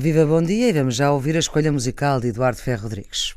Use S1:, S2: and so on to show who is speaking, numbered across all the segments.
S1: Viva bom dia e vamos já ouvir a escolha musical de Eduardo Ferro Rodrigues.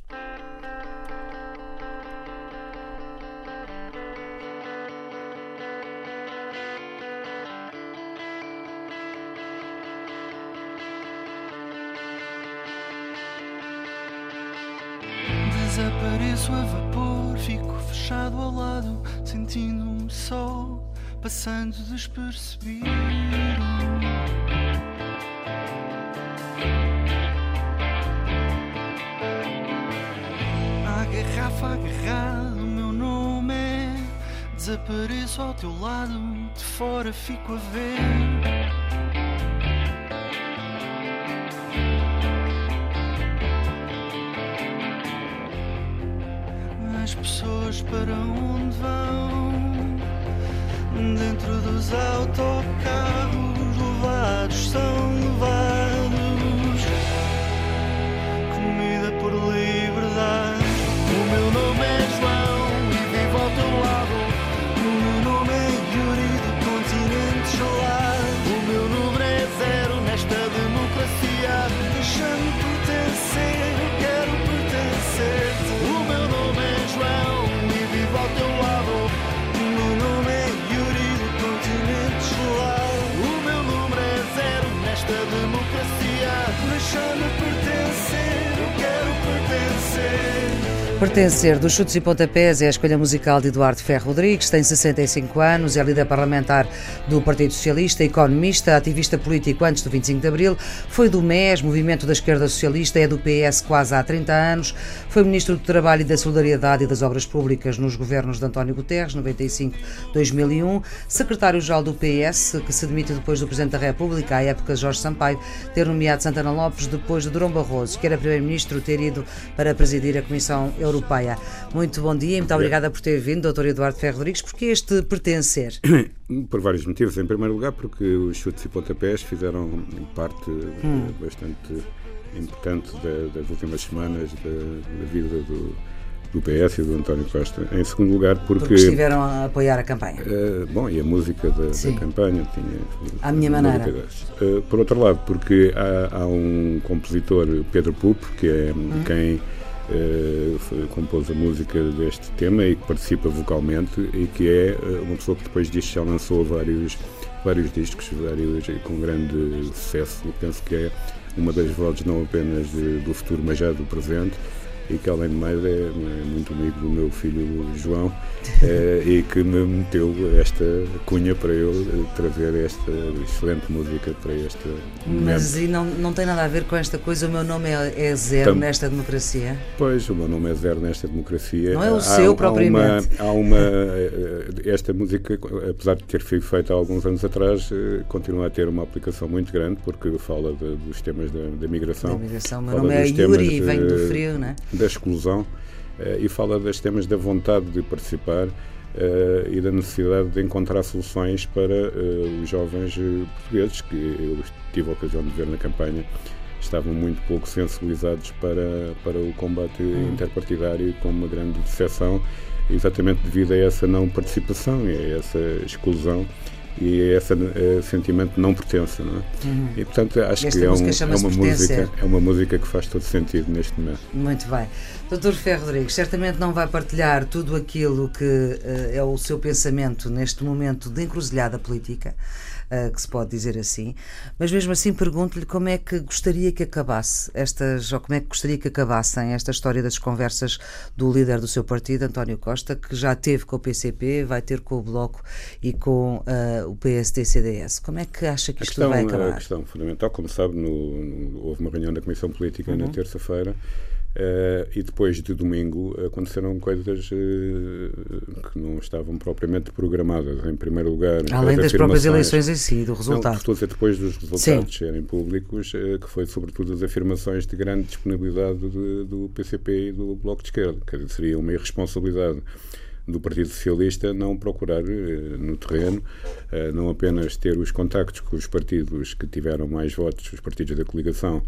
S2: Teu lado, de fora fico a ver. Pertencer.
S1: Dos Chutes e Pontapés é a escolha musical de Eduardo Ferro Rodrigues, tem 65 anos, é líder parlamentar do Partido Socialista, economista, ativista político antes do 25 de Abril, foi do MES, Movimento da Esquerda Socialista, é do PS quase há 30 anos, foi Ministro do Trabalho e da Solidariedade e das Obras Públicas nos governos de António Guterres, 95-2001, secretário-geral do PS, que se demite depois do Presidente da República, à época Jorge Sampaio, ter nomeado Santana Lopes depois de Durão Barroso, que era Primeiro-Ministro, ter ido para presidir a Comissão Europeia. Muito bom dia e muito obrigada por ter vindo, Dr. Eduardo Ferro Rodrigues, porque este pertencer.
S3: Por vários motivos. Em primeiro lugar, porque os chutes e pontapés fizeram parte
S1: Hum.
S3: bastante importante da- das últimas semanas da, da vida do, do PS e do António Costa. Em segundo lugar, porque.
S1: Porque estiveram a apoiar a campanha.
S3: eh, bom, e a música da, da campanha tinha.
S1: À minha maneira.
S3: Eh, por outro lado, porque há, há um compositor, Pedro Pupo, que é
S1: Hum.
S3: quem eh, compôs a música deste tema e que participa vocalmente e que é eh, uma pessoa que depois disto já lançou vários, vários discos, vários com grande sucesso. Eu penso que é uma das vozes não apenas de- do futuro, mas já do presente e que além de mais é, é muito amigo do meu filho João eh, e que me meteu esta cunha para eu eh, trazer esta excelente música para este
S1: Mas e não, não tem nada a ver com esta coisa, o meu nome é, é zero
S3: Tam-
S1: nesta democracia.
S3: Pois, o meu nome é Zero nesta democracia.
S1: Não é o
S3: Há-
S1: seu,
S3: há
S1: propriamente.
S3: Uma, há uma, eh, esta música, apesar de ter sido feita há alguns anos atrás, continua a ter uma aplicação muito grande porque fala de- dos temas da, da migração.
S1: Da migração. O meu nome é Yuri,
S3: de-
S1: venho do frio, né?
S3: Da exclusão eh, e fala dos temas da vontade de participar eh, e da necessidade de encontrar soluções para eh, os jovens portugueses que eu tive a ocasião de ver na campanha estavam muito pouco sensibilizados para, para o combate interpartidário com uma grande decepção exatamente devido a essa não participação e a essa exclusão e a esse eh, sentimento não pertença, não é? E portanto acho
S1: Esta
S3: que é, um- é uma
S1: Pertencer.
S3: música é uma música que faz todo sentido neste momento.
S1: Muito bem. Doutor Ferro Rodrigues, certamente não vai partilhar tudo aquilo que eh, é o seu pensamento neste momento de encruzilhada política, eh, que se pode dizer assim, mas mesmo assim pergunto-lhe como é que gostaria que acabasse estas, ou como é que gostaria que acabassem esta história das conversas do líder do seu partido, António Costa, que já teve com o PCP, vai ter com o Bloco e com eh, o PSD-CDS. Como é que acha que
S3: A
S1: isto
S3: questão,
S1: vai
S3: a
S1: acabar?
S3: questão fundamental, como sabe, no- no- houve uma reunião da Comissão Política
S1: Uhum.
S3: na terça-feira eh, e depois de domingo aconteceram coisas eh, que não estavam propriamente programadas. Em primeiro lugar,
S1: Além
S3: as
S1: das próprias eleições em si, do
S3: Não,
S1: resultado.
S3: estou a dizer depois dos resultados serem públicos, eh, que foi sobretudo as afirmações de grande disponibilidade de- do PCP e do Bloco de Esquerda. Quer dizer, seria uma irresponsabilidade do Partido Socialista não procurar no terreno, não apenas ter os contactos com os partidos que tiveram mais votos, os partidos da coligação,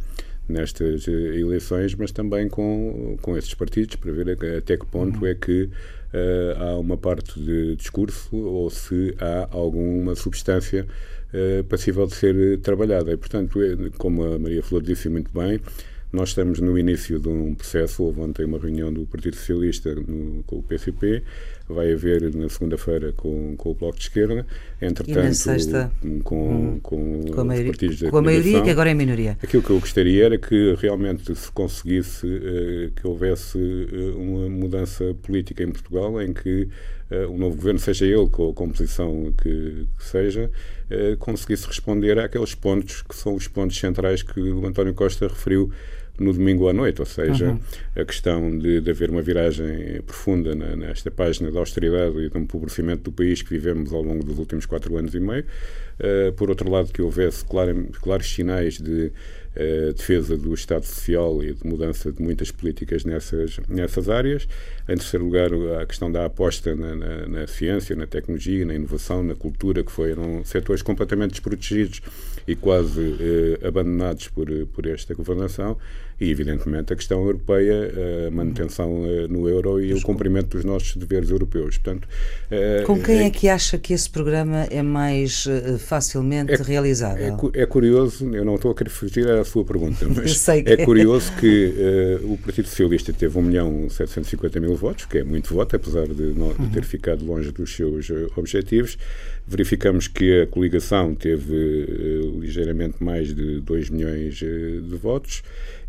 S3: nestas eleições, mas também com, com esses partidos, para ver até que ponto uhum. é que uh, há uma parte de discurso ou se há alguma substância uh, passível de ser trabalhada. E, portanto, é, como a Maria Flor disse muito bem, nós estamos no início de um processo. Houve ontem uma reunião do Partido Socialista no, com o PCP, vai haver na segunda-feira com, com o Bloco de Esquerda. Entretanto,
S1: sexta,
S3: com, hum, com,
S1: com, a maioria, os partidos da Com a maioria, que agora é minoria.
S3: Aquilo que eu gostaria era que realmente se conseguisse uh, que houvesse uh, uma mudança política em Portugal em que uh, o novo governo, seja ele com a composição que, que seja, conseguisse responder àqueles pontos que são os pontos centrais que o António Costa referiu no domingo à noite, ou seja, uhum. a questão de, de, haver uma viragem profunda na, nesta página da austeridade e do empobrecimento do país que vivemos ao longo dos últimos quatro anos e meio. Uh, por outro lado, que houvesse claro, claros sinais de uh, defesa do Estado Social e de mudança de muitas políticas nessas, nessas áreas. Em terceiro lugar, a questão da aposta na, na, na ciência, na tecnologia, na inovação, na cultura, que foram setores completamente desprotegidos e quase uh, abandonados por, por esta governação e, evidentemente, a questão europeia, a manutenção eh, no euro e o cumprimento dos nossos deveres europeus. Portanto,
S1: eh, Com quem é, é que acha que esse programa é mais eh, facilmente
S3: é,
S1: realizável?
S3: É, é, curioso, eu não estou a querer fugir à sua pergunta, mas é, é curioso que o Partido Socialista teve 1 milhão 750 mil votos, que é muito voto, apesar de, não, de ter uhum. ficado longe dos seus objetivos. Verificamos que a coligação teve uh, ligeiramente mais de 2 milhões uh, de votos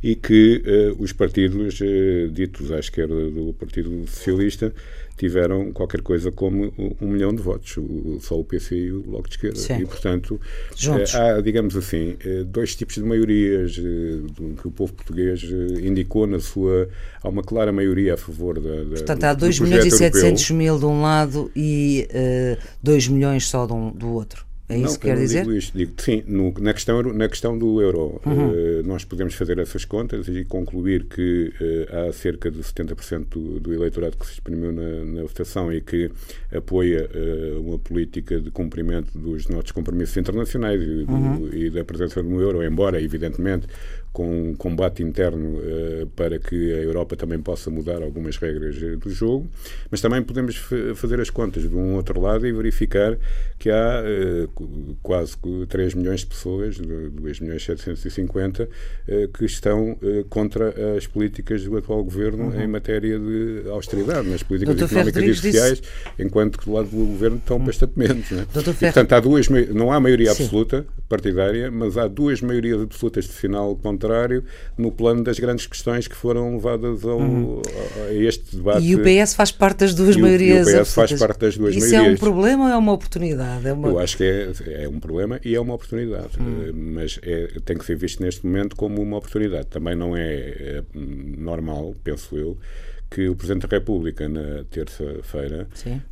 S3: e que uh, os partidos uh, ditos à esquerda do Partido Socialista tiveram qualquer coisa como um milhão de votos, o, só o PC e o Bloco de Esquerda. Sim. E, portanto, uh, há, digamos assim, dois tipos de maiorias que o povo português indicou na sua. Há uma clara maioria a favor da. da
S1: portanto, há 2 milhões e 700 mil de um lado e 2 milhões só do, do outro. É isso
S3: não,
S1: que quer dizer?
S3: Digo isto, digo, sim, no, na, questão, na questão do euro, uhum. uh, nós podemos fazer essas contas e concluir que uh, há cerca de 70% do, do, eleitorado que se exprimiu na, na votação e que apoia uh, uma política de cumprimento dos nossos compromissos internacionais e, do, uhum. e da presença do euro, embora, evidentemente, com um combate interno uh, para que a Europa também possa mudar algumas regras uh, do jogo, mas também podemos fazer as contas de um outro lado e verificar que há uh, quase 3 milhões de pessoas, 2 milhões 750, que estão contra as políticas do atual governo uhum. em matéria de austeridade, nas políticas Dr. económicas e sociais, disse... enquanto que do lado do governo estão uhum. bastante menos. Não, é? e, portanto, há duas, não há maioria Sim. absoluta partidária, mas há duas maiorias absolutas de final contra contrário no plano das grandes questões que foram levadas ao, uhum. a este debate.
S1: E o PS faz parte das duas e maiorias.
S3: E o PS faz parte das duas
S1: Isso
S3: maiorias.
S1: Isso é um problema ou é uma oportunidade? É uma...
S3: Eu acho que é, é um problema e é uma oportunidade, uhum. mas é, tem que ser visto neste momento como uma oportunidade. Também não é, é normal, penso eu, que o Presidente da República, na terça-feira,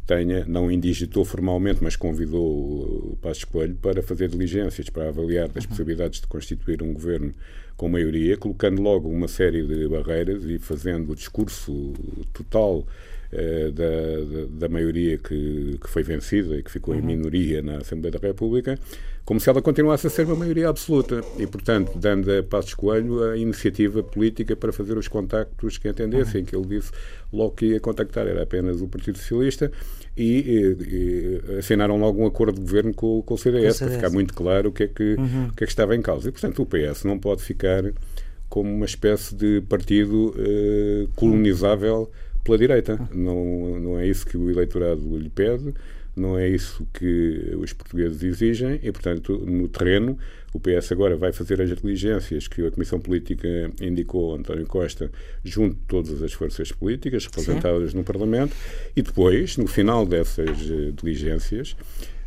S3: tenha, não indigitou formalmente, mas convidou o Passos Coelho para fazer diligências, para avaliar as uhum. possibilidades de constituir um governo com maioria, colocando logo uma série de barreiras e fazendo o discurso total eh, da, da, da, maioria que, que foi vencida e que ficou uhum. em minoria na Assembleia da República, como se ela continuasse a ser uma maioria absoluta e, portanto, dando a Passos Coelho a iniciativa política para fazer os contactos que entendessem, uhum. que ele disse logo que ia contactar era apenas o Partido Socialista e, e, e assinaram logo um acordo de governo com, com o CDS, para ficar muito claro o que, é que, uhum. o que é que estava em causa. E, portanto, o PS não pode ficar como uma espécie de partido uh, colonizável pela direita. Não, não é isso que o eleitorado lhe pede, não é isso que os portugueses exigem e, portanto, no terreno, o PS agora vai fazer as diligências que a Comissão Política indicou António Costa junto de todas as forças políticas representadas Sim. no Parlamento e depois, no final dessas uh, diligências,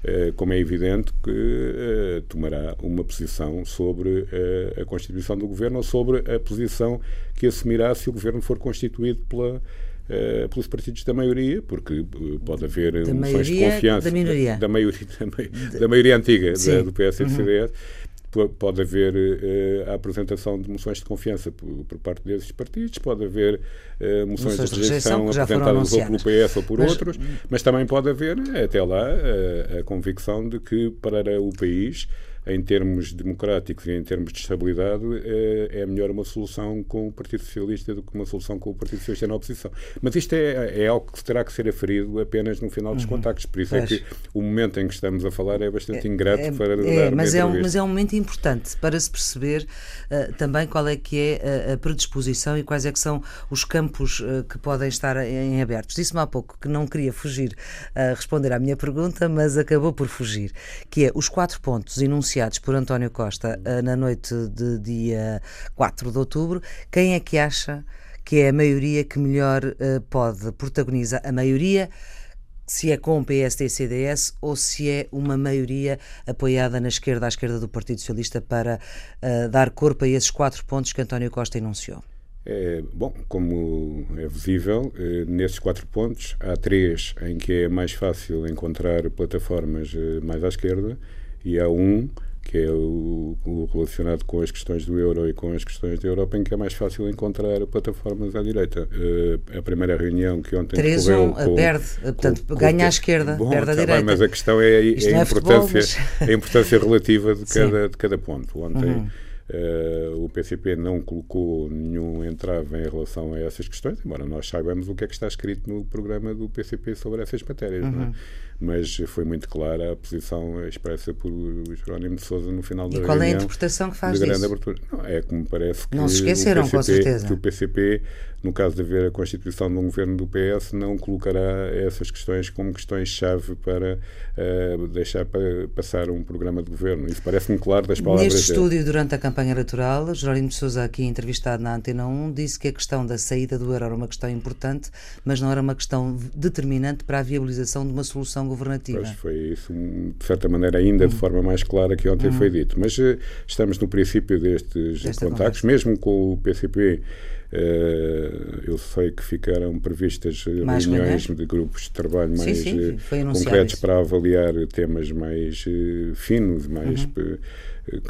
S3: uh, como é evidente que uh, tomará uma posição sobre a Constituição do Governo ou sobre a posição que assumirá se o Governo for constituído pela Uh, pelos partidos da maioria, porque uh, pode haver
S1: da moções maioria,
S3: de confiança
S1: da minoria,
S3: da, maioria, da, da maioria antiga da, do PS e do CDS. Uhum. Pode haver uh, a apresentação de moções de confiança por, por parte desses partidos, pode haver moções, moções, de rejeição, apresentadas ou pelo PS ou por mas, outros, mas também pode haver, até lá, a convicção de que para o país em termos democráticos e em termos de estabilidade, é, é melhor uma solução com o Partido Socialista do que uma solução com o Partido Socialista na oposição. Mas isto é, é algo que terá que ser aferido apenas no final dos uhum. contactos. Por isso é que o momento em que estamos a falar é bastante é, ingrato é, para
S1: é, dar mas é, um, mas é um momento importante para se perceber uh, também qual é que é a, a, predisposição e quais é que são os campos uh, que podem estar em abertos. Disse-me há pouco que não queria fugir a responder à minha pergunta, mas acabou por fugir, que é os quatro pontos enunciados por António Costa uh, na noite de dia 4 de outubro. Quem é que acha que é a maioria que melhor pode protagonizar a maioria se é com o PSD e CDS ou se é uma maioria apoiada na esquerda, à esquerda do Partido Socialista, para uh, dar corpo a esses quatro pontos que António Costa enunciou?
S3: É, bom, como é visível, eh, nesses quatro pontos há três em que é mais fácil encontrar plataformas eh, mais à esquerda e há um que é o, o, relacionado com as questões do euro e com as questões da Europa, em que é mais fácil encontrar plataformas à direita. Uh, a primeira reunião que ontem
S1: 3 1 com, perde, portanto, com, ganha com, à esquerda, bom, perde à tá direita.
S3: Bem, mas a questão é, é, a, importância, futebol, mas... a importância relativa de cada, de cada ponto. Ontem. Uhum Uh, o PCP não colocou nenhum entrave em relação a essas questões, embora nós saibamos o que é que está escrito no programa do PCP sobre essas matérias, é? uhum. Mas foi muito clara a posição expressa por Jerónimo de Sousa no final da
S1: e qual é a interpretação que faz
S3: disso? abertura. Não, é me parece que
S1: não se esqueceram,
S3: PCP,
S1: com certeza.
S3: que o PCP no caso de haver a constituição de um governo do PS, não colocará essas questões como questões-chave para uh, deixar para passar um programa de governo. Isso parece-me claro das palavras
S1: Neste dele. estúdio, durante a campanha eleitoral, Jerónimo de Sousa, aqui entrevistado na Antena 1, disse que a questão da saída do euro era uma questão importante, mas não era uma questão determinante para a viabilização de uma solução governativa.
S3: Pois foi isso, de certa maneira, ainda hum. de forma mais clara que ontem hum. foi dito. Mas uh, estamos no princípio destes Desta contactos, conversa. mesmo com o PCP eu sei que ficaram previstas mais reuniões de grupos de trabalho mais sim, sim, uh, concretos para avaliar temas mais uh, finos, mais uhum. que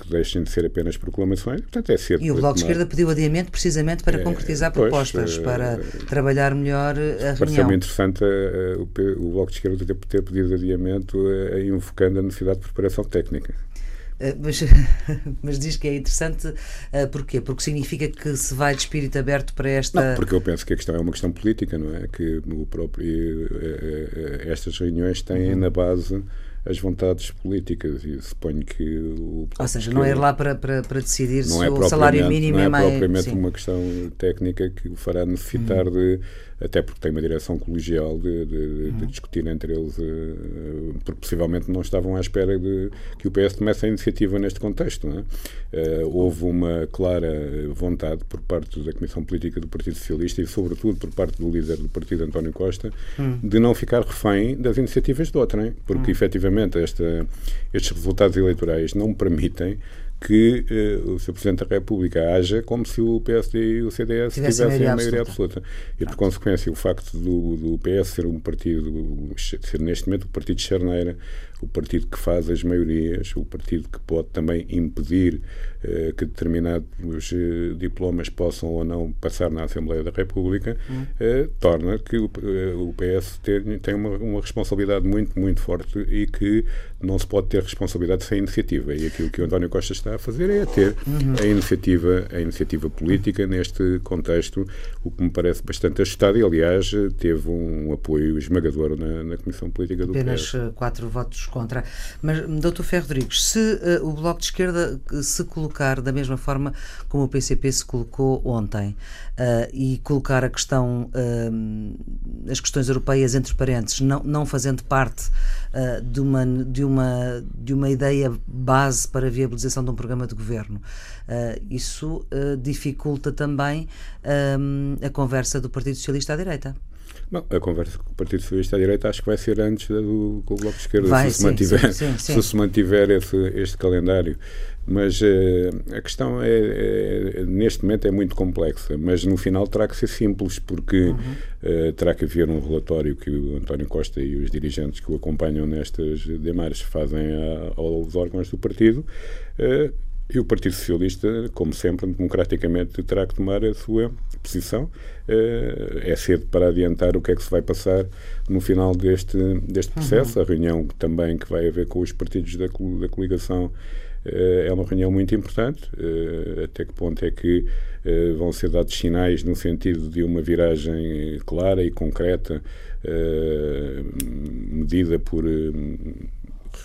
S3: deixem de ser apenas proclamações. Portanto, é cedo
S1: e o Bloco de Esquerda pediu adiamento precisamente para é, concretizar pois, propostas, para trabalhar melhor a reunião.
S3: me interessante o, o Bloco de Esquerda ter, ter pedido adiamento invocando a necessidade de preparação técnica.
S1: Eh, mas, mas diz que é interessante uh, porquê? Porque significa que se vai de espírito aberto para esta.
S3: Não, porque eu penso que a questão é uma questão política, não é? Que o próprio, uh, estas reuniões têm uhum. na base as vontades políticas e suponho que o
S1: ou seja não é ir lá para, para, para decidir se é o salário mínimo
S3: não
S1: é,
S3: é
S1: mais
S3: propriamente sim. uma questão técnica que o fará necessitar uhum. de até porque tem uma direção colegial de, de, uhum. de discutir entre eles, uh, porque possivelmente não estavam à espera de que o PS tomasse a iniciativa neste contexto. É? Uh, houve uma clara vontade por parte da Comissão Política do Partido Socialista e, sobretudo, por parte do líder do partido, António Costa, uhum. de não ficar refém das iniciativas de outrem, porque, uhum. efetivamente, esta, estes resultados eleitorais não permitem que uh, o Sr. Presidente da República haja como se o PSD e o CDS Tivesse tivessem a maioria absoluta. absoluta. E, por consequência, o facto do, do PS ser um partido, ser neste momento o partido de charneira, o partido que faz as maiorias, o partido que pode também impedir eh, que determinados eh, diplomas possam ou não passar na Assembleia da República, hum. torna que o, o PS tem, tem uma, uma, responsabilidade muito, muito forte e que não se pode ter responsabilidade sem iniciativa. E aquilo que o António Costa está a fazer é ter uhum. a, iniciativa, a iniciativa política neste contexto, o que me parece bastante ajustado e, aliás, teve um apoio esmagador na, na Comissão Política do
S1: Apenas
S3: PS.
S1: Apenas quatro votos contra. Mas, Dr. Ferro Rodrigues, se uh, o Bloco de Esquerda se colocar da mesma forma como o PCP se colocou ontem uh, e colocar a questão, uh, as questões europeias entre parênteses, não, não fazendo parte de, uma, de, uma, de uma ideia base para a viabilização de um programa de governo, isso dificulta também a conversa do Partido Socialista à direita.
S3: Bom, a conversa com o Partido Socialista à direita acho que vai ser antes do, com o Bloco de Esquerda, vai, se, sim, se, mantiver, sim, sim, se se mantiver esse, este calendário. Mas uh, a questão é, é, neste momento é muito complexa, mas no final terá que ser simples, porque uhum. uh, terá que haver um relatório que o António Costa e os dirigentes que o acompanham nestas demarches fazem a, aos órgãos do partido. Uh, e o Partido Socialista, como sempre, democraticamente terá que tomar a sua posição. É cedo para adiantar o que é que se vai passar no final deste, deste uhum. processo. Uhum. A reunião também que vai haver com os partidos da, da coligação é uma reunião muito importante. Até que ponto é que vão ser dados sinais no sentido de uma viragem clara e concreta, medida por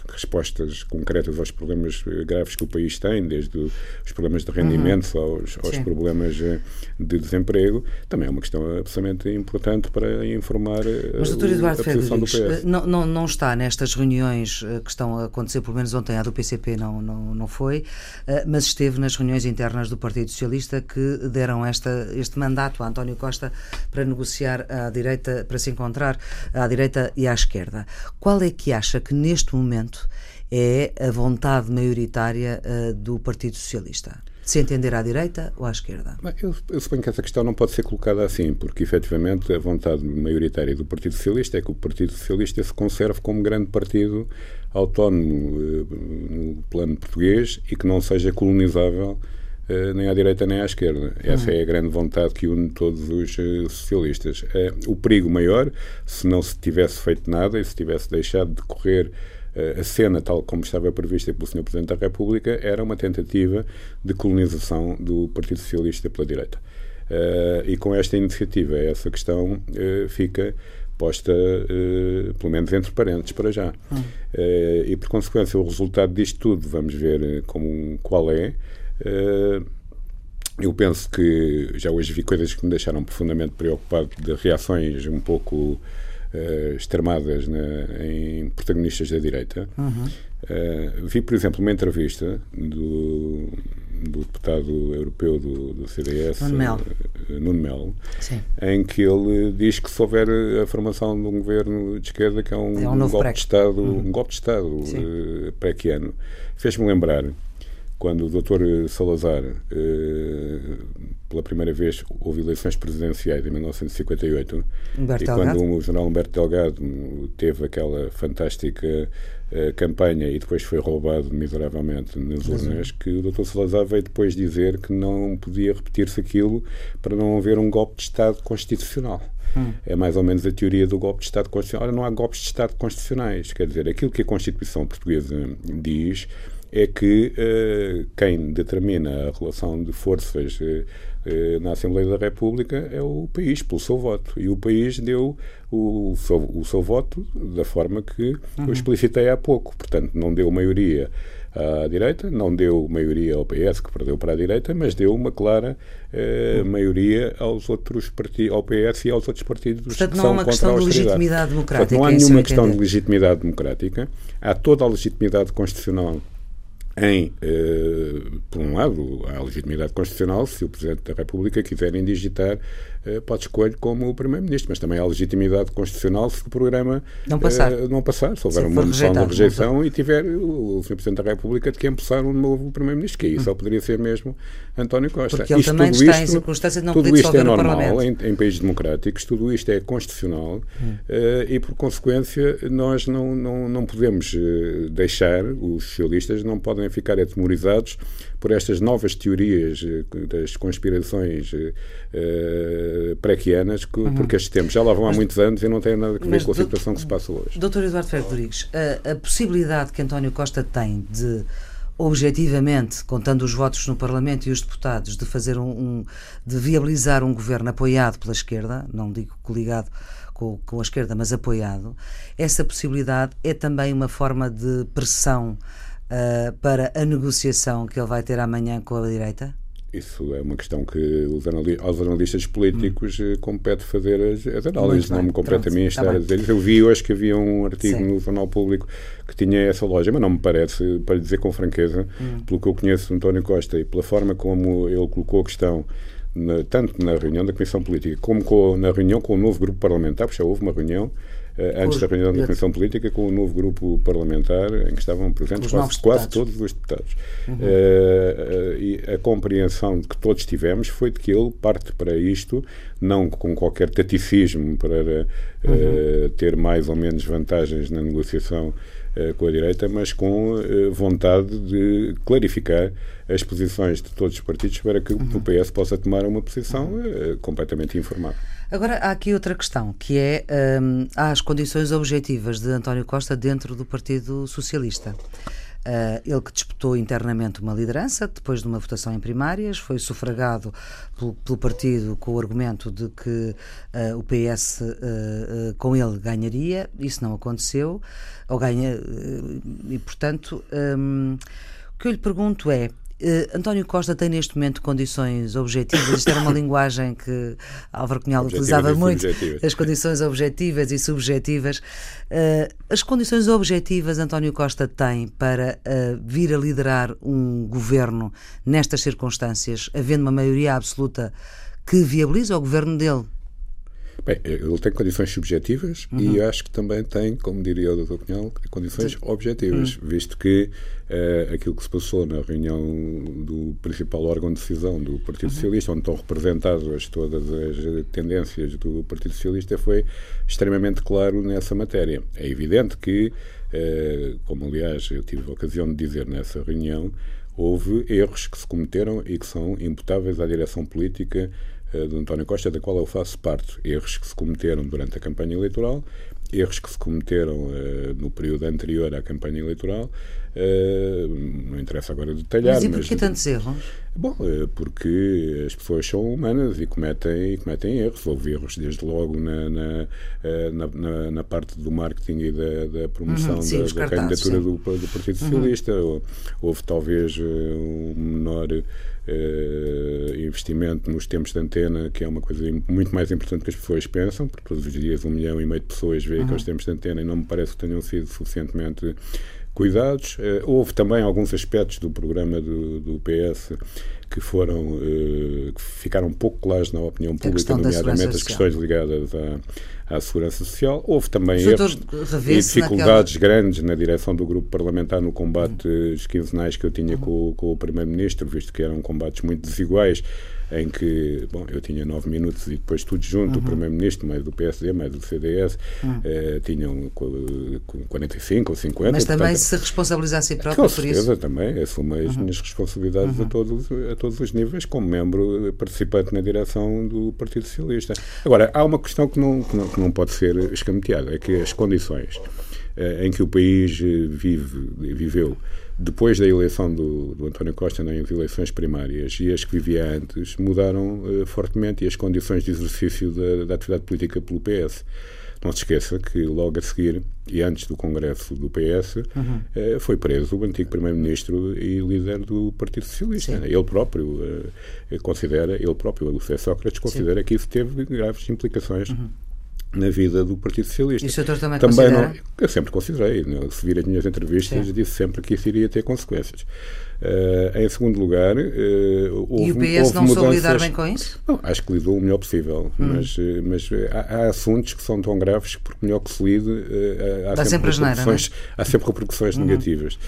S3: respostas concretas aos problemas eh, graves que o país tem, desde os problemas de rendimento uhum. aos, aos problemas eh, de desemprego, também é uma questão absolutamente importante para informar eh,
S1: Mas, doutor Eduardo Frederics, não, não, não está nestas reuniões que estão a acontecer, pelo menos ontem a do PCP não, não, não foi, mas esteve nas reuniões internas do Partido Socialista que deram esta, este mandato a António Costa para negociar à direita, para se encontrar à direita e à esquerda. Qual é que acha que neste momento é a vontade maioritária uh, do Partido Socialista? Se entender à direita ou à esquerda?
S3: Eu, eu, suponho que essa questão não pode ser colocada assim, porque efetivamente a vontade maioritária do Partido Socialista é que o Partido Socialista se conserve como grande partido autónomo uh, no plano português e que não seja colonizável Uh, nem à direita nem à esquerda. Essa uhum. é a grande vontade que une todos os uh, socialistas. Uh, o perigo maior, se não se tivesse feito nada e se tivesse deixado de correr a cena, tal como estava prevista pelo Sr. Presidente da República, era uma tentativa de colonização do Partido Socialista pela direita. Uh, e com esta iniciativa, essa questão uh, fica posta, uh, pelo menos entre parênteses, para já. Hum. e, por consequência, o resultado disto tudo, vamos ver como, qual é. eu penso que já hoje vi coisas que me deixaram profundamente preocupado de reações um pouco uh, extremadas na, em protagonistas da direita. Uhum. Uh, vi, por exemplo, uma entrevista do, do deputado europeu do, do CDS,
S1: Nuno Melo,
S3: uh, Nuno Melo em que ele diz que se houver a formação de um governo de esquerda que é um,
S1: é um, um
S3: golpe, de Estado, uhum. um golpe de Estado uh, pré-quiano, fez-me lembrar quando o Dr. Salazar, eh, pela primeira vez, houve eleições presidenciais em 1958, Humberto e Delgado. quando o general Humberto Delgado teve aquela fantástica eh, campanha e depois foi roubado miseravelmente nas urnas, que o Dr. Salazar veio depois dizer que não podia repetir-se aquilo para não haver um golpe de Estado constitucional. Hum. É mais ou menos a teoria do golpe de Estado constitucional. Ora, não há golpes de Estado constitucionais. Quer dizer, aquilo que a Constituição portuguesa diz é que uh, quem determina a relação de forças uh, uh, na Assembleia da República é o país, pelo seu voto. E o país deu o, seu, o seu, voto da forma que uhum. eu explicitei há pouco. Portanto, não deu maioria à direita, não deu maioria ao PS, que perdeu para a direita, mas deu uma clara uhum. maioria aos outros partidos, ao PS e aos outros partidos
S1: Portanto,
S3: que
S1: não
S3: são
S1: há uma
S3: questão
S1: de legitimidade democrática.
S3: Portanto, não há nenhuma questão de legitimidade democrática. Há toda a legitimidade constitucional em, eh, por um lado, a legitimidade constitucional, se o Presidente da República quiser indigitar pode escolher como o Primeiro-Ministro, mas também há legitimidade constitucional se o programa
S1: não passar,
S3: eh, não passar se houver se uma moção de rejeição e tiver o, o Sr. Presidente da República de que empossar um novo Primeiro-Ministro, que aí hum. só poderia ser mesmo António Costa.
S1: Porque ele isto, também está isto, em circunstância de não
S3: tudo isto é
S1: normal
S3: em, em, países democráticos, tudo isto é constitucional hum. uh, e, por consequência, nós não, não, não podemos uh, deixar, os socialistas não podem ficar atemorizados por estas novas teorias uh, das conspirações pré-quianas, uhum. porque estes tempos já lá vão há muitos anos e não têm nada a ver com a situação que se passa hoje.
S1: Doutor Eduardo Ferro Rodrigues, a, a possibilidade que António Costa tem de objetivamente, contando os votos no Parlamento e os deputados, de fazer um, um, de viabilizar um governo apoiado pela esquerda, não digo coligado com, com a esquerda, mas apoiado, essa possibilidade é também uma forma de pressão uh, para a negociação que ele vai ter amanhã com a direita?
S3: Isso é uma questão que os analistas, aos analistas políticos hum. compete fazer as, as análises, não me compete Pronto, a mim estar tá a dizer. Eu vi hoje que havia um artigo Sim. no Jornal Público que tinha essa loja, mas não me parece, para dizer com franqueza, hum. pelo que eu conheço de António Costa e pela forma como ele colocou a questão na, tanto na reunião da Comissão Política como com, na reunião com o novo grupo parlamentar, porque já houve uma reunião antes da reunião da Comissão Política com o novo grupo parlamentar em que estavam presentes quase, quase, todos os deputados. Uhum. Uh, uh, e a compreensão que todos tivemos foi de que ele parte para isto não com qualquer taticismo para uhum. ter mais ou menos vantagens na negociação eh, com a direita, mas com eh, vontade de clarificar as posições de todos os partidos para que uhum. o PS possa tomar uma posição completamente informada.
S1: Agora, há aqui outra questão, que é um, as condições objetivas de António Costa dentro do Partido Socialista. Uh, ele que disputou internamente uma liderança depois de uma votação em primárias, foi sufragado pelo, pelo partido com o argumento de que uh, o PS uh, com ele ganharia. Isso não aconteceu, ou ganha, e portanto. Um, o que eu lhe pergunto é: Uh, António Costa tem neste momento condições objetivas. Isto era uma linguagem que Álvaro Cunhal utilizava muito. As condições objetivas e subjetivas. Uh, as condições objetivas António Costa tem para uh, vir a liderar um governo nestas circunstâncias, havendo uma maioria absoluta que viabiliza o governo dele?
S3: Bem, ele tem condições subjetivas uhum. e acho que também tem, como diria o Dr. Cunhal, condições Sim. objetivas, uhum. visto que uh, aquilo que se passou na reunião do principal órgão de decisão do Partido uhum. Socialista, onde estão representadas todas as tendências do Partido Socialista, foi extremamente claro nessa matéria. É evidente que, uh, como aliás eu tive a ocasião de dizer nessa reunião, houve erros que se cometeram e que são imputáveis à direção política uh, do António Costa, da qual eu faço parte. Erros que se cometeram durante a campanha eleitoral, erros que se cometeram uh, no período anterior à campanha eleitoral. Uh, não interessa agora detalhar.
S1: Mas e porquê mas, tantos erros?
S3: Bom, porque as pessoas são humanas e cometem, e cometem erros. Houve erros desde logo na, na, na, na, parte do marketing e da, da promoção uhum, sim, da, da candidatura do, do, Partido uhum. Socialista. Uhum. Houve talvez um menor uh, investimento nos tempos de antena, que é uma coisa muito mais importante que as pessoas pensam, porque todos os dias um milhão e meio de pessoas veem uhum. aqueles tempos de antena e não me parece que tenham sido suficientemente cuidados. Uh, houve também alguns aspectos do programa do, do PS que foram uh, que ficaram pouco claros na opinião pública, nomeadamente as questões ligadas à, à segurança social. Houve também erros e dificuldades naquela... grandes na direção do grupo parlamentar no combate uhum. quinzenais que eu tinha uhum. com, com o Primeiro-Ministro, visto que eram combates muito desiguais em que, bom, eu tinha nove minutos e depois tudo junto, uhum. o Primeiro-Ministro, mais do PSD, mais do CDS, uhum. eh, tinham 45 ou 50.
S1: Mas também portanto, se si próprio por
S3: isso? também, assumo as uhum. minhas responsabilidades a, uhum. todos, a todos os níveis, como membro participante na direção do Partido Socialista. Agora, há uma questão que não, que não, que não pode ser escamoteada, é que as condições eh, em que o país vive, viveu depois da eleição do, do, António Costa nas eleições primárias e as que vivia antes mudaram uh, fortemente e as condições de exercício da, da, atividade política pelo PS. Não se esqueça que logo a seguir e antes do congresso do PS uhum. uh, foi preso o antigo primeiro-ministro e líder do Partido Socialista. Sim. Ele próprio uh, considera, ele próprio, o. Sócrates, considera Sim. que isso teve graves implicações uhum na vida do Partido Socialista.
S1: E o senhor também, também considera? Não,
S3: eu sempre considerei. Né? Se vir as minhas entrevistas, Sim. disse sempre que isso iria ter consequências. Uh, em segundo lugar, uh, houve,
S1: E o PS não soube lidar bem com isso?
S3: Não, acho que lidou o melhor possível, hum. mas, eh, mas há, há, assuntos que são tão graves que, por melhor que se lide, uh, há,
S1: sempre sempre repercussões,
S3: é? há sempre repercussões uhum. negativas.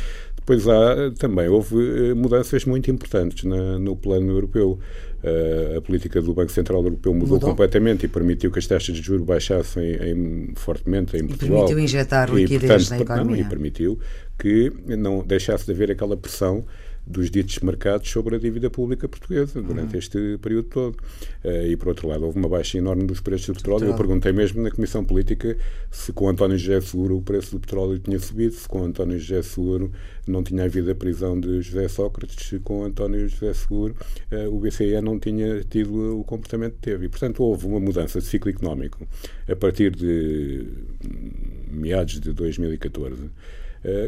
S3: Depois há, também houve mudanças muito importantes na, no plano europeu. Uh, a política do Banco Central Europeu mudou, mudou, completamente e permitiu que as taxas de juros baixassem em, fortemente em Portugal.
S1: E permitiu injetar liquidez e, portanto, na economia.
S3: Não, e permitiu que não deixasse de haver aquela pressão dos ditos mercados sobre a dívida pública portuguesa durante uhum. este período todo. Uh, e, por outro lado, houve uma baixa enorme dos preços do petróleo. Eu perguntei mesmo na Comissão Política se com António José Seguro o preço do petróleo tinha subido, se com António José Seguro não tinha havido a prisão de José Sócrates, se com António José Seguro uh, o BCE não tinha tido o comportamento que teve. E, portanto, houve uma mudança de ciclo económico a partir de meados de 2014 eh,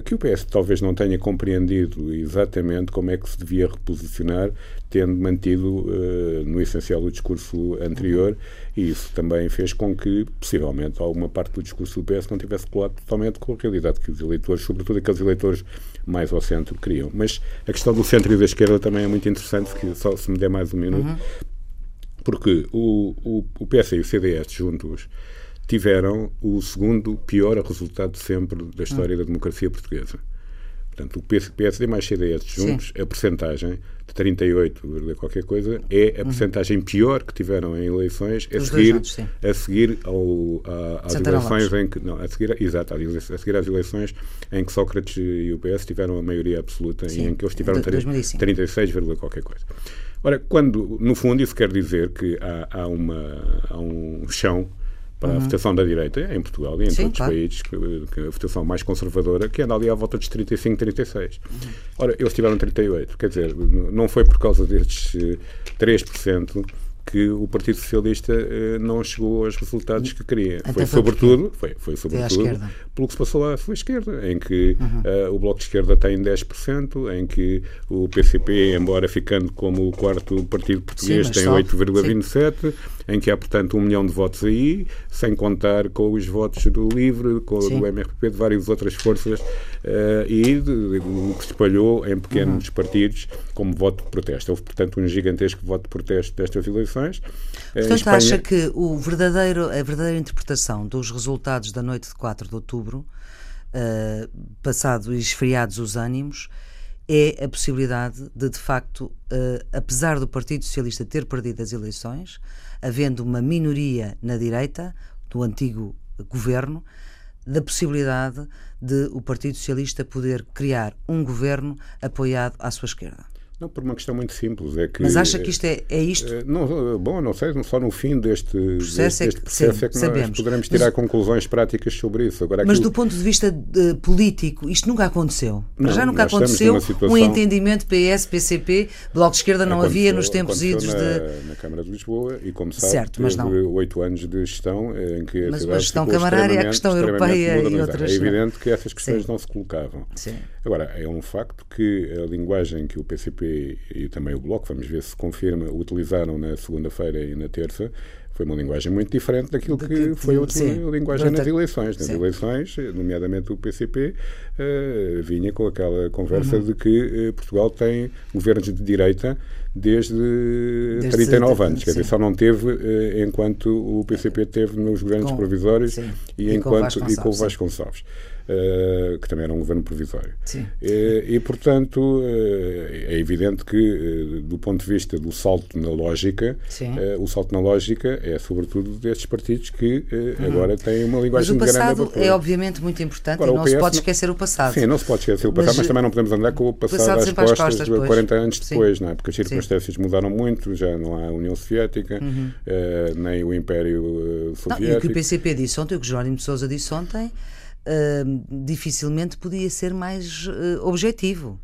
S3: que o PS talvez não tenha compreendido exatamente como é que se devia reposicionar, tendo mantido uh, no essencial o discurso anterior, e isso também fez com que, possivelmente, alguma parte do discurso do PS não tivesse colado totalmente com a realidade que os eleitores, sobretudo aqueles eleitores mais ao centro, queriam. Mas a questão do centro e da esquerda também é muito interessante, que só se me der mais um minuto, uhum. porque o, o, o PS e o CDS juntos tiveram o segundo pior resultado sempre da história hum. da democracia portuguesa. Portanto, o PSD mais CDS juntos, Sim. a percentagem de 38, qualquer coisa, é a uhum. percentagem pior que tiveram em eleições a seguir, a seguir ao, a, às Santana eleições Lopes. em que. Não, a seguir, exato, a seguir às eleições em que Sócrates e o PS tiveram a maioria absoluta Sim. e em que eles tiveram 36, qualquer coisa. Ora, quando, no fundo, isso quer dizer que há, há, uma, há um chão para a votação da direita em Portugal e em
S1: Sim,
S3: todos
S1: claro.
S3: os países, que, que a votação mais conservadora, que anda ali à volta dos 35, 36. Ora, eles tiveram 38, quer dizer, não foi por causa destes eh, 3% que o Partido Socialista eh, não chegou aos resultados que queria. Foi sobretudo, foi, foi sobretudo pelo que se passou à sua esquerda, em que
S1: Uhum.
S3: eh, o Bloco de Esquerda tem 10%, em que o PCP, embora ficando como o quarto partido português,
S1: mas
S3: tem
S1: só.
S3: 8,27%, em que há, portanto, um milhão de votos aí, sem contar com os votos do LIVRE, com
S1: Sim.
S3: do MRP, de várias outras forças, eh, e o que se espalhou em pequenos
S1: Uhum.
S3: partidos como voto de protesto. Houve, portanto, um gigantesco voto de protesto destas eleições. Eh,
S1: Portanto,
S3: Espanha-
S1: acha que o verdadeiro, a verdadeira interpretação dos resultados da noite de 4 de outubro, eh, passado e esfriados os ânimos, é a possibilidade de, de facto, eh, apesar do Partido Socialista ter perdido as eleições, havendo uma minoria na direita, do antigo governo, da possibilidade de o Partido Socialista poder criar um governo apoiado à sua esquerda.
S3: Não, por uma questão muito simples. É que,
S1: Mas acha que isto é, é isto?
S3: Eh, Não, bom, não sei, só no fim deste
S1: Processo é
S3: deste
S1: que-
S3: processo
S1: sim,
S3: é que
S1: sabemos.
S3: nós poderemos
S1: Mas-
S3: tirar conclusões práticas sobre isso. Agora,
S1: Mas
S3: aquilo-
S1: do ponto de vista eh, político, isto nunca aconteceu.
S3: Não,
S1: já nunca aconteceu
S3: situação-
S1: um entendimento PS, PCP, Bloco de Esquerda não havia
S3: aconteceu-
S1: nos tempos idos
S3: na,
S1: de.
S3: na Câmara de Lisboa e, como sabe,
S1: Certo, mas não.
S3: oito anos de gestão em que a
S1: Mas a gestão camarária, a questão europeia e
S3: modernizada.
S1: outras
S3: É evidente que essas questões
S1: Sim.
S3: não se colocavam.
S1: Sim.
S3: Agora, é um facto que a linguagem que o PCP e também o Bloco, vamos ver se confirma, utilizaram na segunda-feira e na terça, foi uma linguagem muito diferente daquilo que,
S1: que-
S3: foi a
S1: sim.
S3: linguagem nas eleições. Nas
S1: sim.
S3: eleições, nomeadamente o PCP, eh, vinha com aquela conversa
S1: Uhum.
S3: de que eh, Portugal tem governos de direita desde,
S1: Desde
S3: 39
S1: de-
S3: anos. Quer dizer, só não teve eh, enquanto o PCP teve nos governos
S1: Com-
S3: provisórios e,
S1: E com
S3: enquanto, e com o
S1: Vasconcelos,
S3: eh, que também era um governo provisório.
S1: Sim.
S3: Eh, E, portanto, eh, é evidente que, eh, do ponto de vista do salto na lógica, o salto na lógica é, sobretudo, destes partidos que eh, agora têm uma
S1: Mas
S3: linguagem
S1: o
S3: de grande
S1: passado é obviamente muito importante
S3: Agora,
S1: e
S3: o
S1: não se
S3: PS
S1: pode
S3: não-
S1: esquecer o passado.
S3: Sim, não se pode esquecer o passado,
S1: Mas,
S3: mas, também não podemos andar com o passado,
S1: passado
S3: às costas,
S1: costas, pois.
S3: 40 anos
S1: Sim.
S3: depois, não é? porque as circunstâncias mudaram muito, já não há a União Soviética, eh, nem o Império
S1: Uhum. Não, e o que
S3: Soviético.
S1: o PCP disse ontem, o que Jerónimo de Sousa disse ontem, dificilmente podia ser mais ah, objetivo.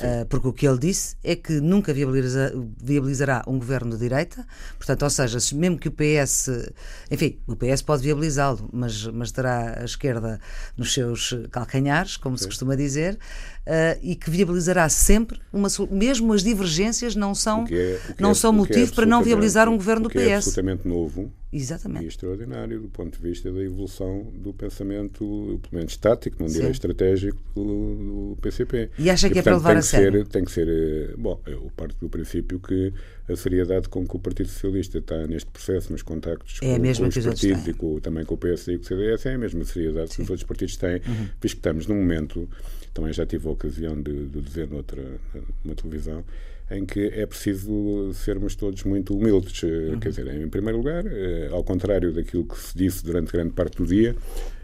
S1: Ah, porque o que ele disse é que nunca viabiliza- viabilizará um governo de direita, portanto, ou seja, se- mesmo que o PS, enfim, o PS pode viabilizá-lo, mas, mas terá a esquerda nos seus calcanhares, como se costuma dizer, ah, e que viabilizará sempre uma mesmo as divergências não são,
S3: é- que
S1: não
S3: é-
S1: são
S3: o que é
S1: motivo para não viabilizar um governo do
S3: que É
S1: PS.
S3: absolutamente novo e
S1: Exatamente.
S3: extraordinário do ponto de vista da evolução do pensamento, pelo menos estático, não direi
S1: Sim.
S3: estratégico, do, do PCP.
S1: E acha que é para
S3: portanto,
S1: levar
S3: tem
S1: a
S3: que
S1: sério?
S3: Ser, tem que ser. eh, Bom, eu parto do princípio que a seriedade com que o Partido Socialista está neste processo, nos contactos
S1: É a
S3: com, com os partidos e com, também com o PSD e com o CDS, é a mesma seriedade que os outros partidos têm,
S1: Uhum.
S3: visto que estamos num momento, também já tive a ocasião de, de dizer noutra numa televisão, em que é preciso sermos todos muito humildes. Eh,
S1: Uhum.
S3: Quer dizer, em primeiro lugar, eh, ao contrário daquilo que se disse durante grande parte do dia,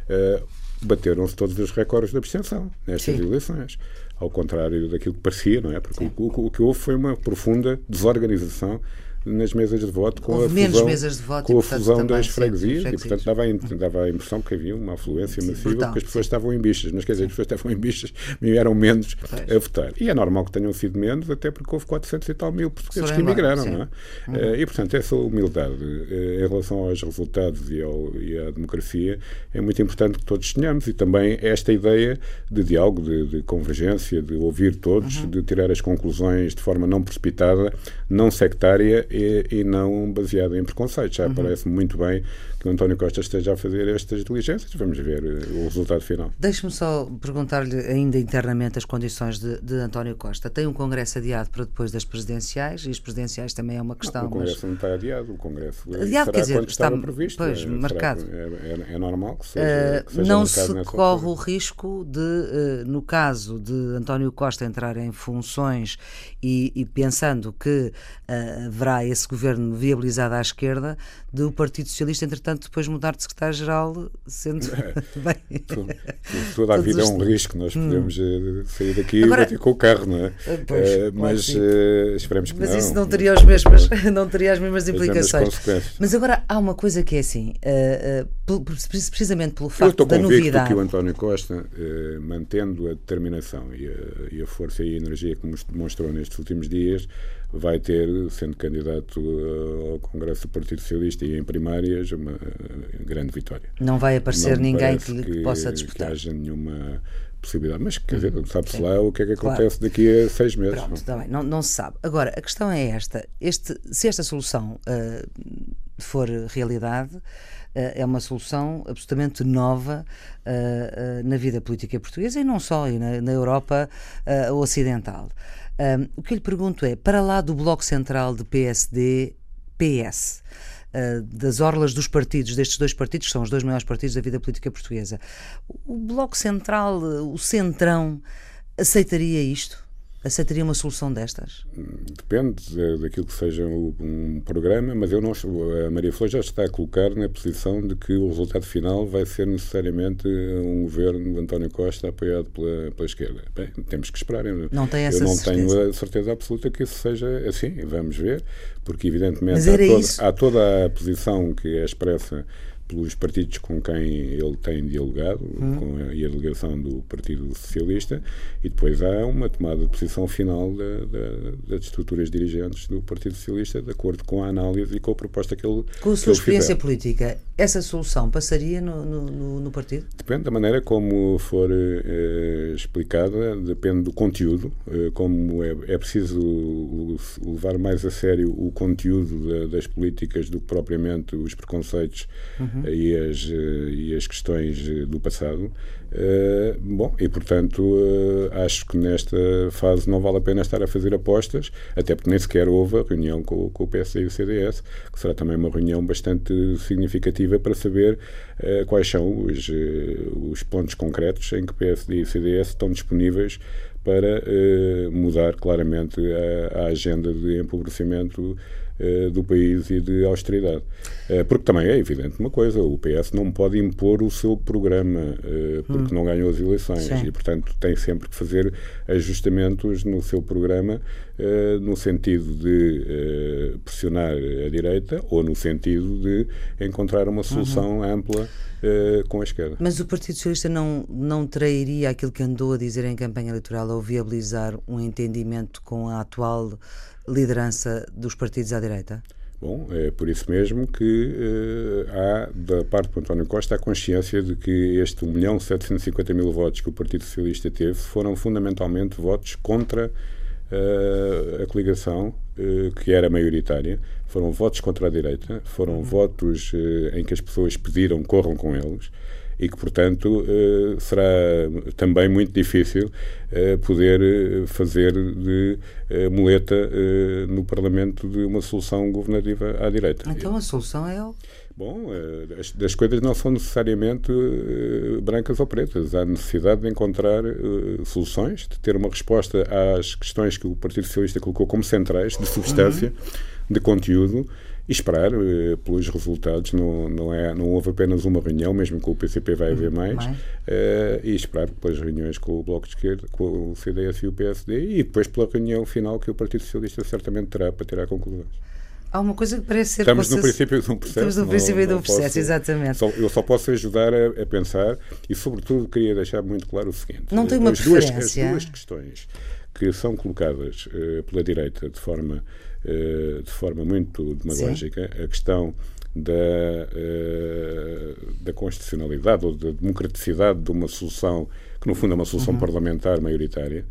S3: eh, bateram-se todos os recordes de abstenção nestas
S1: Sim.
S3: eleições. Ao contrário daquilo que parecia, não é? Porque o, o- o que houve foi uma profunda desorganização nas mesas de voto com
S1: Houve
S3: a fusão,
S1: mesas de voto
S3: com a
S1: portanto,
S3: fusão das
S1: sim,
S3: freguesias e, portanto, dava a, dava a impressão que havia uma afluência massiva
S1: brutal,
S3: porque as pessoas
S1: sim.
S3: estavam em bichas, mas quer dizer, as pessoas estavam em bichas e eram menos a votar. E é normal que tenham sido menos, até porque houve 400 e tal mil portugueses que emigraram,
S1: sim.
S3: não é? Eh, E, portanto, essa humildade eh, em relação aos resultados e, ao, e à democracia é muito importante que todos tenhamos e também esta ideia de diálogo, de, de convergência, de ouvir todos,
S1: Uhum.
S3: de tirar as conclusões de forma não precipitada, não sectária e, e não baseada em preconceitos.
S1: Uhum.
S3: Já parece muito bem que o António Costa esteja a fazer estas diligências. Vamos ver eh, o resultado final.
S1: Deixe-me só perguntar-lhe ainda internamente as condições de, de António Costa. Tem um congresso adiado para depois das presidenciais e as presidenciais também é uma questão.
S3: o Congresso não está adiado, o Congresso
S1: Adiado,
S3: será
S1: quer dizer,
S3: quando
S1: está,
S3: previsto.
S1: pois,
S3: será-
S1: marcado.
S3: É, é- é normal que seja,
S1: mas,
S3: que seja
S1: não se corre o risco de, eh, no caso de António Costa entrar em funções e, e pensando que eh, haverá esse governo viabilizado à esquerda do Partido Socialista, entretanto, depois mudar de secretário-geral, sendo bem.
S3: Toda a
S1: Todos
S3: vida é um risco, nós podemos eh, sair daqui
S1: Agora-
S3: e bater com o carro, não é?
S1: Pois,
S3: Eh,
S1: claro
S3: mas eh, esperemos que
S1: Mas
S3: não.
S1: isso não teria, os mesmas, não teria as mesmas
S3: As mesmas
S1: implicações. Mas agora há uma coisa que é assim, precisamente pelo
S3: Eu
S1: facto
S3: estou
S1: da novidade.
S3: que o António Costa, mantendo a determinação e a, e a força e a energia que nos demonstrou nestes últimos dias, vai ter, sendo candidato eh, ao Congresso do Partido Socialista e em primárias, uma eh, grande vitória.
S1: Não vai aparecer
S3: Não
S1: ninguém que, que possa
S3: que
S1: disputar.
S3: haja nenhuma possibilidade. Mas, quer dizer, sabe-se
S1: Sim.
S3: lá o que é que
S1: Claro.
S3: acontece daqui a seis meses.
S1: Pronto, não, não se sabe. Agora, a questão é esta: este, se esta solução ah, for realidade, ah, é uma solução absolutamente nova ah, na vida política portuguesa e não só, e na, na Europa ocidental. Ah, o que eu lhe pergunto é: para lá do Bloco Central de PSD, PS. ah, das orlas dos partidos, destes dois partidos, que são os dois maiores partidos da vida política portuguesa. O Bloco Central, o Centrão, aceitaria isto? Aceitaria uma solução destas?
S3: Depende de- daquilo que seja um programa, mas eu não, a Maria Flor já está a colocar na posição de que o resultado final vai ser necessariamente um governo de António Costa apoiado pela, pela esquerda. Bem, temos que esperar. Eu,
S1: Não tem essa
S3: eu não
S1: certeza.
S3: tenho a certeza absoluta que isso seja assim. Vamos ver, porque evidentemente há,
S1: isso.
S3: há toda a posição que é expressa pelos partidos com quem ele tem dialogado,
S1: Hum.
S3: com a, e a delegação do Partido Socialista, e depois há uma tomada de posição final da- da- das estruturas dirigentes do Partido Socialista, de acordo com a análise e com a proposta que ele
S1: Com a sua experiência
S3: fizer.
S1: política, essa solução passaria no, no, no- partido?
S3: Depende da maneira como for eh, explicada, depende do conteúdo, eh, como é, é preciso levar mais a sério o conteúdo da- das políticas do que propriamente os preconceitos eh, e, as, eh, e as questões eh, do passado. Eh, bom, e portanto eh, acho que nesta fase não vale a pena estar a fazer apostas, até porque nem sequer houve a reunião com, com o PSD e o CDS, que será também uma reunião bastante significativa para saber eh, quais são os, os pontos concretos em que PSD e CDS estão disponíveis para eh, mudar claramente a, a agenda de empobrecimento eh, do país e de austeridade. Eh, porque também é evidente uma coisa, o PS não pode impor o seu programa porque não ganhou as eleições
S1: Sim.
S3: e, portanto, tem sempre que fazer ajustamentos no seu programa no sentido de eh, pressionar a direita ou no sentido de encontrar uma solução ampla eh, com a esquerda.
S1: Mas o Partido Socialista não, não trairia aquilo que andou a dizer em campanha eleitoral ao viabilizar um entendimento com a atual liderança dos partidos à direita?
S3: Bom, é por isso mesmo que eh, há, da parte do António Costa, a consciência de que este 1 milhão 750 mil votos que o Partido Socialista teve foram fundamentalmente votos contra eh, a coligação, eh, que era maioritária, foram votos contra a direita, foram votos eh, em que as pessoas pediram corram com eles e que, portanto, será também muito difícil poder fazer de muleta no Parlamento de uma solução governativa à direita.
S1: Então a solução é o.
S3: Bom, eh, as, as coisas não são necessariamente eh, brancas ou pretas. Há necessidade de encontrar eh, soluções, de ter uma resposta às questões que o Partido Socialista colocou como centrais, de substância, de conteúdo, e esperar eh, pelos resultados. Não, não, é, não houve apenas uma reunião, mesmo com o PCP vai haver mais,
S1: mais.
S3: e esperar pelas reuniões com o Bloco de Esquerda, com o CDS e o PSD, e depois pela reunião final que o Partido Socialista certamente terá para tirar conclusões.
S1: Há uma coisa que parece ser.
S3: Estamos no princípio de um processo.
S1: Estamos no princípio de um processo,
S3: posso-
S1: exatamente.
S3: só- eu só posso ajudar a, a pensar e, sobretudo, queria deixar muito claro o seguinte:
S1: Não tem uma
S3: as duas, as duas questões que são colocadas eh, pela direita de forma, eh, de forma muito demagógica, a questão da, eh, da constitucionalidade ou da democraticidade de uma solução que, no fundo, é uma solução
S1: Uhum.
S3: parlamentar maioritária.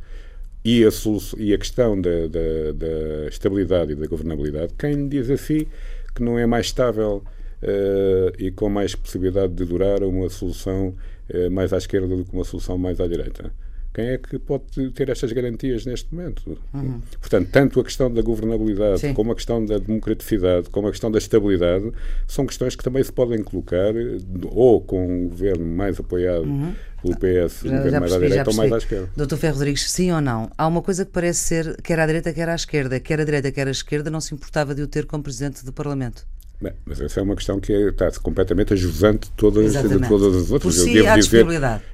S3: E a, e a questão da, da- da estabilidade e da governabilidade, quem diz assim que não é mais estável eh, e com mais possibilidade de durar uma solução eh, mais à esquerda do que uma solução mais à direita? Quem é que pode ter estas garantias neste momento?
S1: Uhum.
S3: Portanto, tanto a questão da governabilidade,
S1: Sim.
S3: como a questão da democraticidade, como a questão da estabilidade, são questões que também se podem colocar ou com um governo mais apoiado pelo PS, um
S1: Uhum. Já,
S3: governo
S1: já
S3: mais à
S1: percebi,
S3: direita ou mais à
S1: percebi.
S3: esquerda.
S1: Doutor Ferro Rodrigues, sim ou não? Há uma coisa que parece ser, quer à direita, quer à esquerda. Quer à direita, quer à esquerda, não se importava de o ter como Presidente do Parlamento.
S3: Bem, mas essa é uma questão que é- está completamente ajusante de todas, de todas as outras.
S1: Por si,
S3: devo
S1: há
S3: dizer,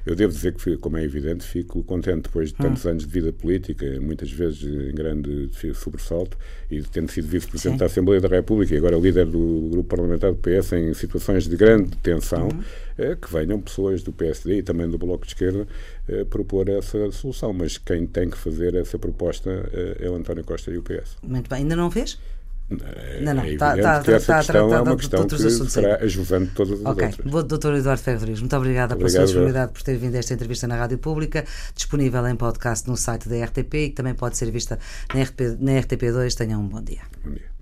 S3: eu devo dizer que, como é evidente, fico contente depois de tantos
S1: Hum.
S3: anos de vida política, muitas vezes em grande sobressalto, e tendo sido vice-presidente da Assembleia da República e agora líder do grupo parlamentar do PS em situações de grande tensão,
S1: Uhum.
S3: eh, que venham pessoas do PSD e também do Bloco de Esquerda eh, propor essa solução. Mas quem tem que fazer essa proposta eh, é o António Costa e o PS.
S1: Muito bem. Ainda não fez?
S3: É,
S1: Não, não,
S3: é
S1: tá- tá- tá-
S3: é
S1: tá-
S3: uma
S1: de outros assuntos,
S3: será ajudante de todas as
S1: Ok.
S3: outras.
S1: Doutor Eduardo Rodrigues, muito obrigada pela sua
S3: Obrigado,
S1: disponibilidade por ter vindo a esta entrevista na Rádio Pública, disponível em podcast no site da RTP e que também pode ser vista na, RTP, na RTP2. Tenham um bom dia.
S3: Bom dia.